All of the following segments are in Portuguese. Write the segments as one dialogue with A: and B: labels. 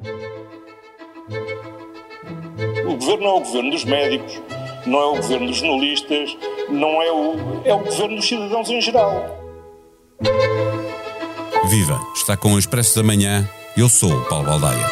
A: O governo é o governo dos médicos, não é o governo dos jornalistas, não é o, é o governo dos cidadãos em geral.
B: Viva! Está com o Expresso da Manhã. Eu sou o Paulo Baldaia.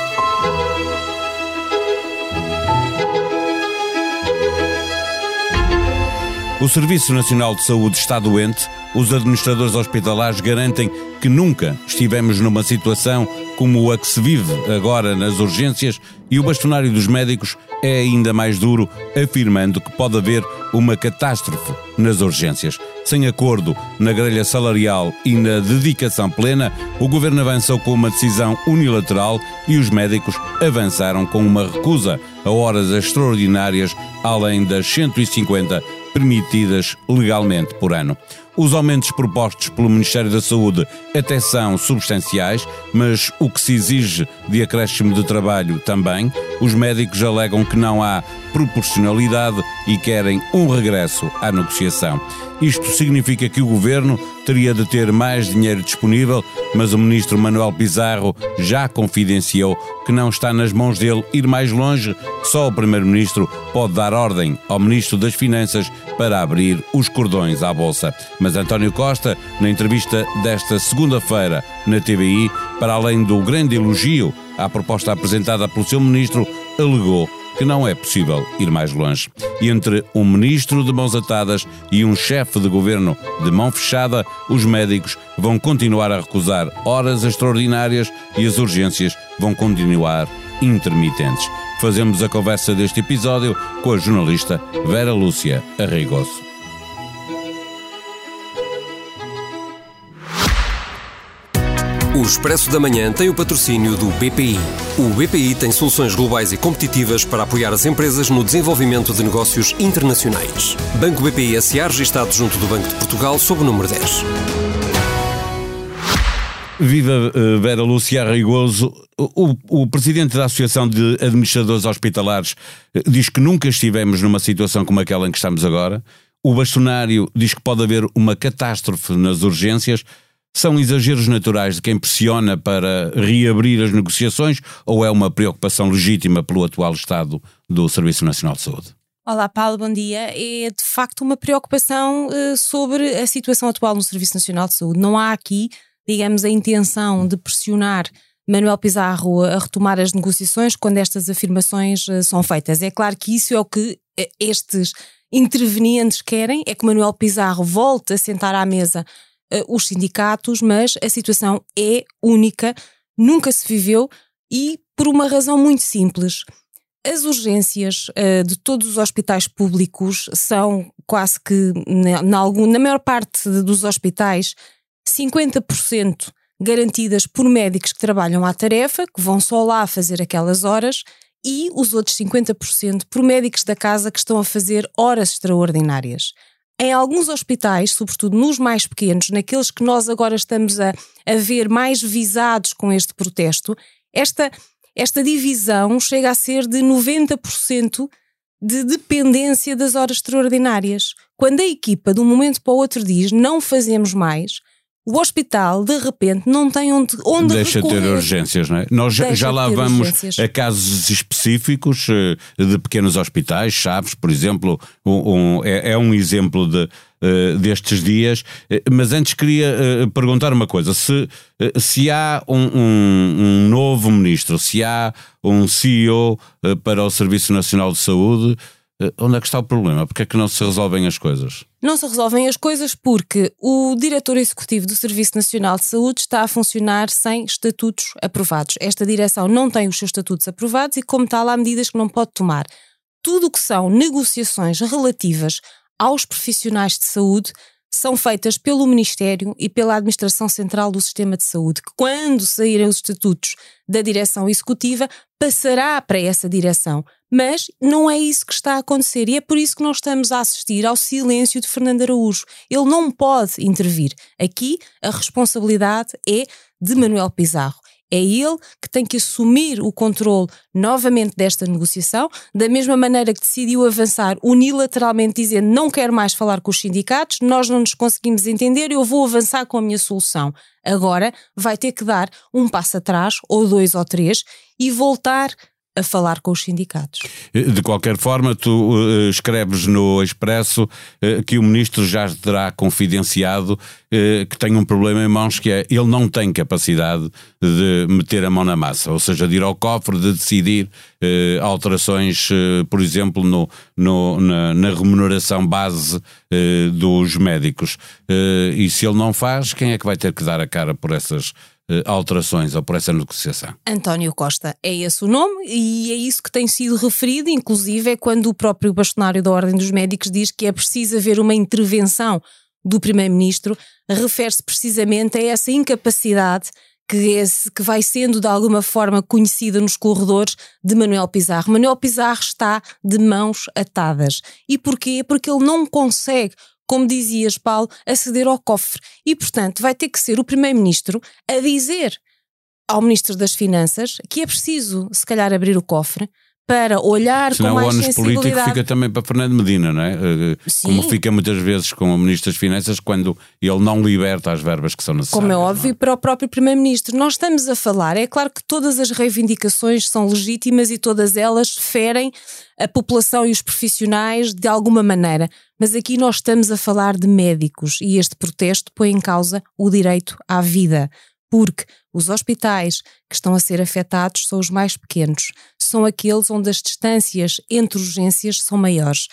B: O Serviço Nacional de Saúde está doente. Os administradores hospitalares garantem que nunca estivemos numa situação como a que se vive agora nas urgências e o bastonário dos médicos é ainda mais duro, afirmando que pode haver uma catástrofe nas urgências. Sem acordo na grelha salarial e na dedicação plena, o governo avançou com uma decisão unilateral e os médicos avançaram com uma recusa a horas extraordinárias, além das 150 permitidas legalmente por ano. Os aumentos propostos pelo Ministério da Saúde até são substanciais, mas o que se exige de acréscimo de trabalho também. Os médicos alegam que não há proporcionalidade e querem um regresso à negociação. Isto significa que o governo teria de ter mais dinheiro disponível, mas o ministro Manuel Pizarro já confidenciou que não está nas mãos dele ir mais longe, só o primeiro-ministro pode dar ordem ao ministro das Finanças para abrir os cordões à bolsa. Mas António Costa, na entrevista desta segunda-feira na TVI, para além do grande elogio à proposta apresentada pelo seu ministro, alegou que não é possível ir mais longe. E entre um ministro de mãos atadas e um chefe de governo de mão fechada, os médicos vão continuar a recusar horas extraordinárias e as urgências vão continuar intermitentes. Fazemos a conversa deste episódio com a jornalista Vera Lúcia Arrigoso.
C: O Expresso da Manhã tem o patrocínio do BPI. O BPI tem soluções globais e competitivas para apoiar as empresas no desenvolvimento de negócios internacionais. Banco BPI SA registado junto do Banco de Portugal sob o número 10.
B: Viva eh, Vera Lúcia Arrigoso. O, o, presidente da Associação de Administradores Hospitalares eh, diz que nunca estivemos numa situação como aquela em que estamos agora. O bastonário diz que pode haver uma catástrofe nas urgências. São exageros naturais de quem pressiona para reabrir as negociações ou é uma preocupação legítima pelo atual estado do Serviço Nacional de Saúde?
D: Olá, Paulo, bom dia. É de facto uma preocupação uh, sobre a situação atual no Serviço Nacional de Saúde. Não há aqui, digamos, a intenção de pressionar Manuel Pizarro a retomar as negociações quando estas afirmações uh, são feitas. É claro que isso é o que uh, estes intervenientes querem, é que Manuel Pizarro volte a sentar à mesa os sindicatos, mas a situação é única, nunca se viveu e por uma razão muito simples. As urgências uh, de todos os hospitais públicos são quase que, na, na, algum, na maior parte dos hospitais, 50% garantidas por médicos que trabalham à tarefa, que vão só lá fazer aquelas horas, e os outros 50% por médicos da casa que estão a fazer horas extraordinárias. Em alguns hospitais, sobretudo nos mais pequenos, naqueles que nós agora estamos a, a ver mais visados com este protesto, esta, esta divisão chega a ser de 90% de dependência das horas extraordinárias. Quando a equipa, de um momento para o outro, diz não fazemos mais, o hospital, de repente, não tem onde, onde
B: Deixa
D: recorrer.
B: ter urgências, não é? Nós já, já lá vamos
D: urgências.
B: a casos específicos eh, de pequenos hospitais, Chaves, por exemplo, um, um, é, é, um exemplo de, uh, destes dias. Eh, mas antes queria uh, perguntar uma coisa: se, se há um, um, novo ministro, se há um CEO para o Serviço Nacional de Saúde, onde é que está o problema? Porque é que não se resolvem as coisas?
D: Não se resolvem as coisas porque o diretor executivo do Serviço Nacional de Saúde está a funcionar sem estatutos aprovados. Esta direção não tem os seus estatutos aprovados e, como tal, há medidas que não pode tomar. Tudo o que são negociações relativas aos profissionais de saúde são feitas pelo Ministério e pela Administração Central do Sistema de Saúde, que quando saírem os estatutos da direção executiva, passará para essa direção. Mas não é isso que está a acontecer e é por isso que nós estamos a assistir ao silêncio de Fernando Araújo. Ele não pode intervir. Aqui a responsabilidade é de Manuel Pizarro. É ele que tem que assumir o controle novamente desta negociação, da mesma maneira que decidiu avançar unilateralmente, dizendo não quero mais falar com os sindicatos, nós não nos conseguimos entender, eu vou avançar com a minha solução. Agora vai ter que dar um passo atrás, ou dois ou três, e voltar a falar com os sindicatos.
B: De qualquer forma, tu uh, escreves no Expresso uh, que o ministro já terá confidenciado uh, que tem um problema em mãos que é ele não tem capacidade de meter a mão na massa, ou seja, de ir ao cofre, de decidir alterações, por exemplo, no, no na, na, remuneração base dos médicos. e se ele não faz, quem é que vai ter que dar a cara por essas alterações ou por essa negociação?
D: António Costa é esse o nome e é isso que tem sido referido, inclusive é quando o próprio bastonário da Ordem dos Médicos diz que é preciso haver uma intervenção do Primeiro-Ministro, refere-se precisamente a essa incapacidade que, é, que vai sendo de alguma forma conhecida nos corredores de Manuel Pizarro. Manuel Pizarro está de mãos atadas. E porquê? Porque ele não consegue como dizias, Paulo, aceder ao cofre. E, portanto, vai ter que ser o Primeiro-Ministro a dizer ao Ministro das Finanças que é preciso, se calhar, abrir o cofre para olhar
B: Senão
D: com mais
B: o ônus político fica também para Fernando Medina, não é? Eh,
D: Sim.
B: Como fica muitas vezes com o Ministro das Finanças quando ele não liberta as verbas que são necessárias.
D: Como é óbvio,
B: é?
D: para o próprio Primeiro-Ministro. Nós estamos a falar, é claro que todas as reivindicações são legítimas e todas elas ferem a população e os profissionais de alguma maneira, mas aqui nós estamos a falar de médicos e este protesto põe em causa o direito à vida porque os hospitais que estão a ser afetados são os mais pequenos, são aqueles onde as distâncias entre urgências são maiores.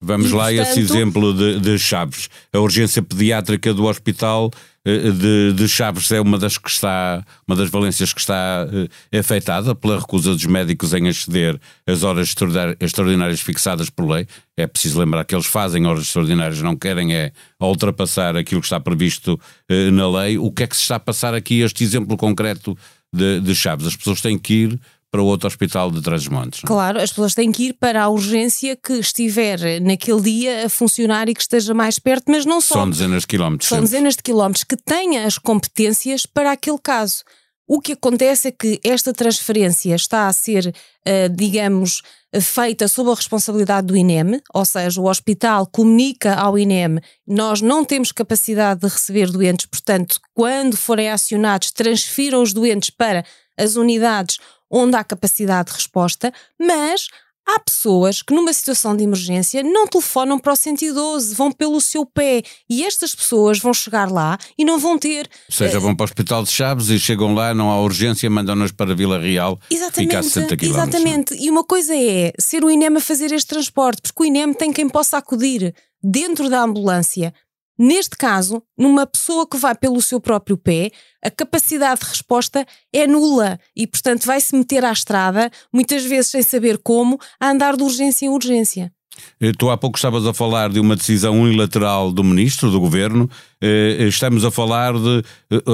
B: Vamos
D: e,
B: lá
D: portanto,
B: esse exemplo de, de Chaves. A urgência pediátrica do hospital eh, de, de, Chaves é uma das que está, uma das valências que está eh, afetada pela recusa dos médicos em exceder as horas extraordinárias fixadas por lei. É preciso lembrar que eles fazem horas extraordinárias, não querem é ultrapassar aquilo que está previsto eh, na lei. O que é que se está a passar aqui? Este exemplo concreto de, de Chaves. As pessoas têm que ir para outro hospital de Trás-os-Montes. É?
D: Claro, as pessoas têm que ir para a urgência que estiver naquele dia a funcionar e que esteja mais perto, mas não só.
B: São dezenas de quilómetros.
D: São
B: sempre.
D: dezenas de quilómetros que tenha as competências para aquele caso. O que acontece é que esta transferência está a ser, uh, digamos, feita sob a responsabilidade do INEM, ou seja, o hospital comunica ao INEM, nós não temos capacidade de receber doentes, portanto, quando forem acionados, transfiram os doentes para as unidades onde há capacidade de resposta, mas Há pessoas que, numa situação de emergência, não telefonam para o 112, vão pelo seu pé. E estas pessoas vão chegar lá e não vão ter.
B: Ou seja, uh, vão para o Hospital de Chaves e chegam lá, não há urgência, mandam-nos para Vila Real.
D: Exatamente.
B: Fica a 60 km.
D: Exatamente. E uma coisa é ser o INEM a fazer este transporte, porque o INEM tem quem possa acudir dentro da ambulância Neste caso, numa pessoa que vai pelo seu próprio pé, a capacidade de resposta é nula e, portanto, vai-se meter à estrada, muitas vezes sem saber como, a andar de urgência em urgência.
B: Eh, tu há pouco estavas a falar de uma decisão unilateral do ministro, do governo. Eh, eh, estamos a falar de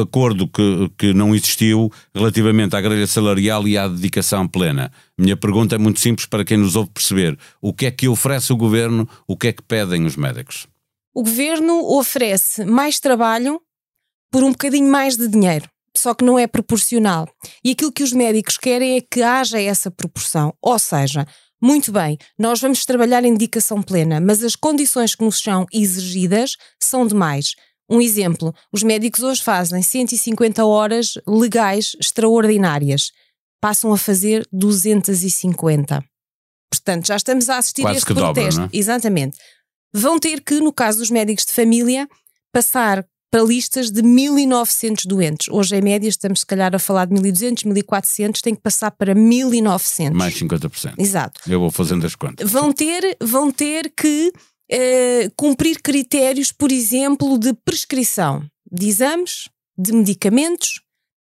B: acordo que, que não existiu relativamente à grelha salarial e à dedicação plena. Minha pergunta é muito simples para quem nos ouve perceber: o que é que oferece o governo, o que é que pedem os médicos?
D: O governo oferece mais trabalho por um bocadinho mais de dinheiro. Só que não é proporcional. E aquilo que os médicos querem é que haja essa proporção. Ou seja, muito bem, nós vamos trabalhar em dedicação plena, mas as condições que nos são exigidas são demais. Um exemplo: os médicos hoje fazem 150 horas legais extraordinárias, passam a fazer 250. Portanto, já estamos a assistir
B: Quase
D: a este protesto.
B: Dobra, é?
D: Exatamente vão ter que, no caso dos médicos de família, passar para listas de 1.900 doentes. Hoje, em média, estamos se calhar a falar de 1.200, 1.400, tem que passar para 1.900.
B: Mais 50%.
D: Exato.
B: Eu vou fazendo as contas.
D: Vão ter, vão ter que uh, cumprir critérios, por exemplo, de prescrição de exames, de medicamentos,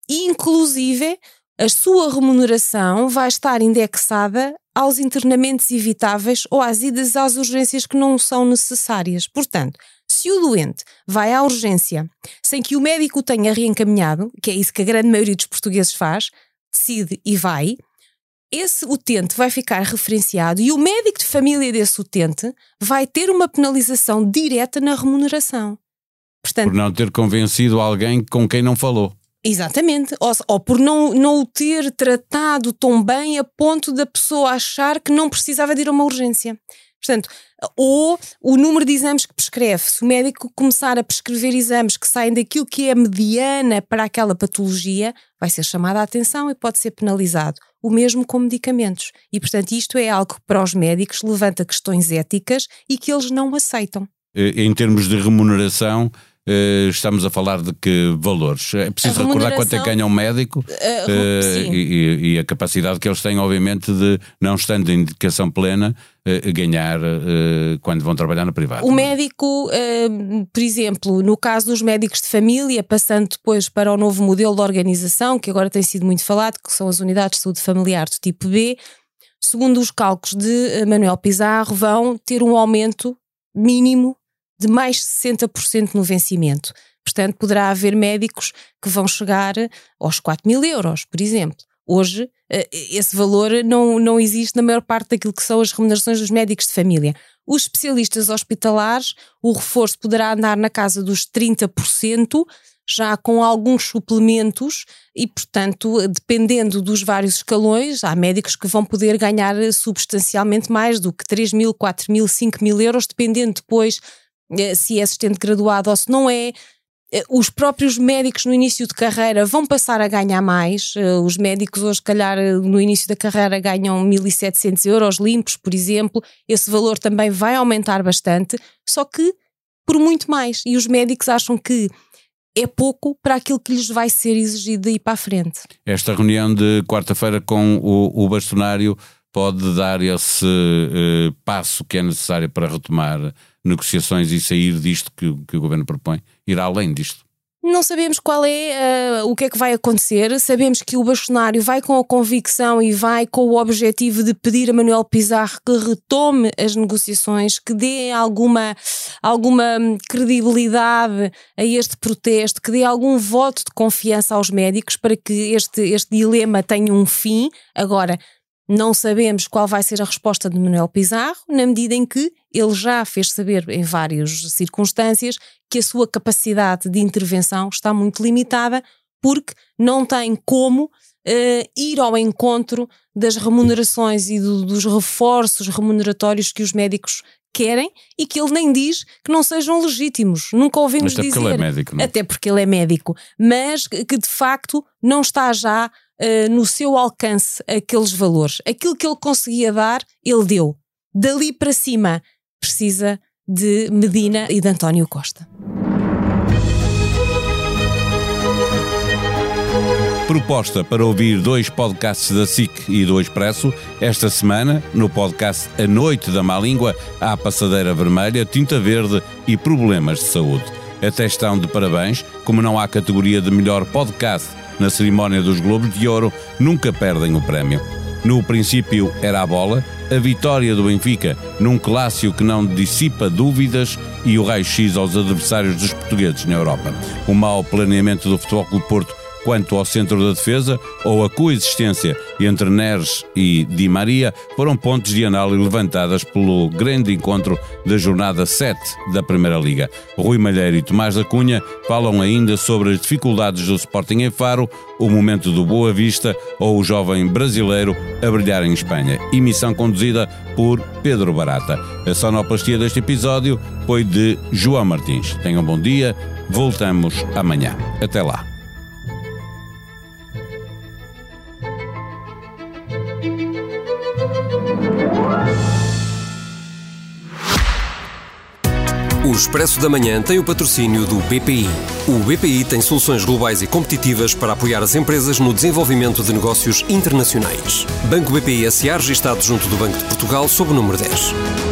D: e inclusive a sua remuneração vai estar indexada aos internamentos evitáveis ou às idas às urgências que não são necessárias. Portanto, se o doente vai à urgência sem que o médico o tenha reencaminhado, que é isso que a grande maioria dos portugueses faz, decide e vai, esse utente vai ficar referenciado e o médico de família desse utente vai ter uma penalização direta na remuneração.
B: Portanto, Por não ter convencido alguém com quem não falou.
D: Exatamente, ou, ou, por não, não o ter tratado tão bem a ponto da pessoa achar que não precisava de ir a uma urgência. Portanto, ou o número de exames que prescreve, se o médico começar a prescrever exames que saem daquilo que é mediana para aquela patologia, vai ser chamada a atenção e pode ser penalizado. O mesmo com medicamentos. E, portanto, isto é algo que para os médicos levanta questões éticas e que eles não aceitam.
B: Em termos de remuneração, estamos a falar de que valores? É preciso recordar quanto é que ganha um médico uh, uh, e, e, a capacidade que eles têm, obviamente, de, não estando em indicação plena, ganhar quando vão trabalhar na privada.
D: O médico, por exemplo, no caso dos médicos de família, passando depois para o novo modelo de organização, que agora tem sido muito falado, que são as unidades de saúde familiar do tipo B, segundo os cálculos de Manuel Pizarro, vão ter um aumento mínimo de mais de 60% no vencimento. Portanto, poderá haver médicos que vão chegar aos 4 mil euros, por exemplo. Hoje, eh, esse valor não, não existe na maior parte daquilo que são as remunerações dos médicos de família. Os especialistas hospitalares, o reforço poderá andar na casa dos 30%, já com alguns suplementos e, portanto, dependendo dos vários escalões, há médicos que vão poder ganhar substancialmente mais do que 3 mil, 4 mil, 5 mil euros, dependendo depois eh, se é assistente graduado ou se não é. Eh, os próprios médicos no início de carreira vão passar a ganhar mais. Eh, os médicos hoje, calhar, no início da carreira ganham 1.700 euros limpos, por exemplo. Esse valor também vai aumentar bastante, só que por muito mais. E os médicos acham que é pouco para aquilo que lhes vai ser exigido daí para a frente.
B: Esta reunião de quarta-feira com o, o bastonário pode dar esse passo que é necessário para retomar negociações e sair disto que, que o governo propõe? Ir além disto?
D: Não sabemos qual é uh, o que é que vai acontecer. Sabemos que o bastonário vai com a convicção e vai com o objetivo de pedir a Manuel Pizarro que retome as negociações, que dê alguma, alguma credibilidade a este protesto, que dê algum voto de confiança aos médicos para que este, este dilema tenha um fim. Agora, não sabemos qual vai ser a resposta de Manuel Pizarro, na medida em que ele já fez saber em várias circunstâncias que a sua capacidade de intervenção está muito limitada porque não tem como uh, ir ao encontro das remunerações e do, dos reforços remuneratórios que os médicos querem e que ele nem diz que não sejam legítimos. Nunca ouvimos
B: Até
D: dizer.
B: Porque ele é médico, não? É?
D: Até porque ele é médico. Mas que de facto não está já uh, no seu alcance aqueles valores. Aquilo que ele conseguia dar, ele deu. Dali para cima, precisa de Medina e de António Costa.
B: Proposta para ouvir dois podcasts da SIC e do Expresso esta semana, no podcast A Noite da Má Língua, há Passadeira Vermelha, Tinta Verde e Problemas de Saúde. Até estão de parabéns, como não há categoria de melhor podcast na cerimónia dos Globos de Ouro, nunca perdem o prémio. No princípio era a bola, a vitória do Benfica num clássico que não dissipa dúvidas e o raio-x aos adversários dos portugueses na Europa. O mau planeamento do Futebol Clube Porto quanto ao centro da defesa ou a coexistência entre Neres e Di Maria foram pontos de análise levantadas pelo grande encontro da jornada 7 da Primeira Liga. Rui Malheiro e Tomás da Cunha falam ainda sobre as dificuldades do Sporting em Faro, o momento do Boa Vista ou o jovem brasileiro a brilhar em Espanha. Emissão conduzida por Pedro Barata. A sonoplastia deste episódio foi de João Martins. Tenham um bom dia, voltamos amanhã. Até lá.
C: Expresso da Manhã tem o patrocínio do BPI. O BPI tem soluções globais e competitivas para apoiar as empresas no desenvolvimento de negócios internacionais. Banco BPI SA registado junto do Banco de Portugal sob o número 10.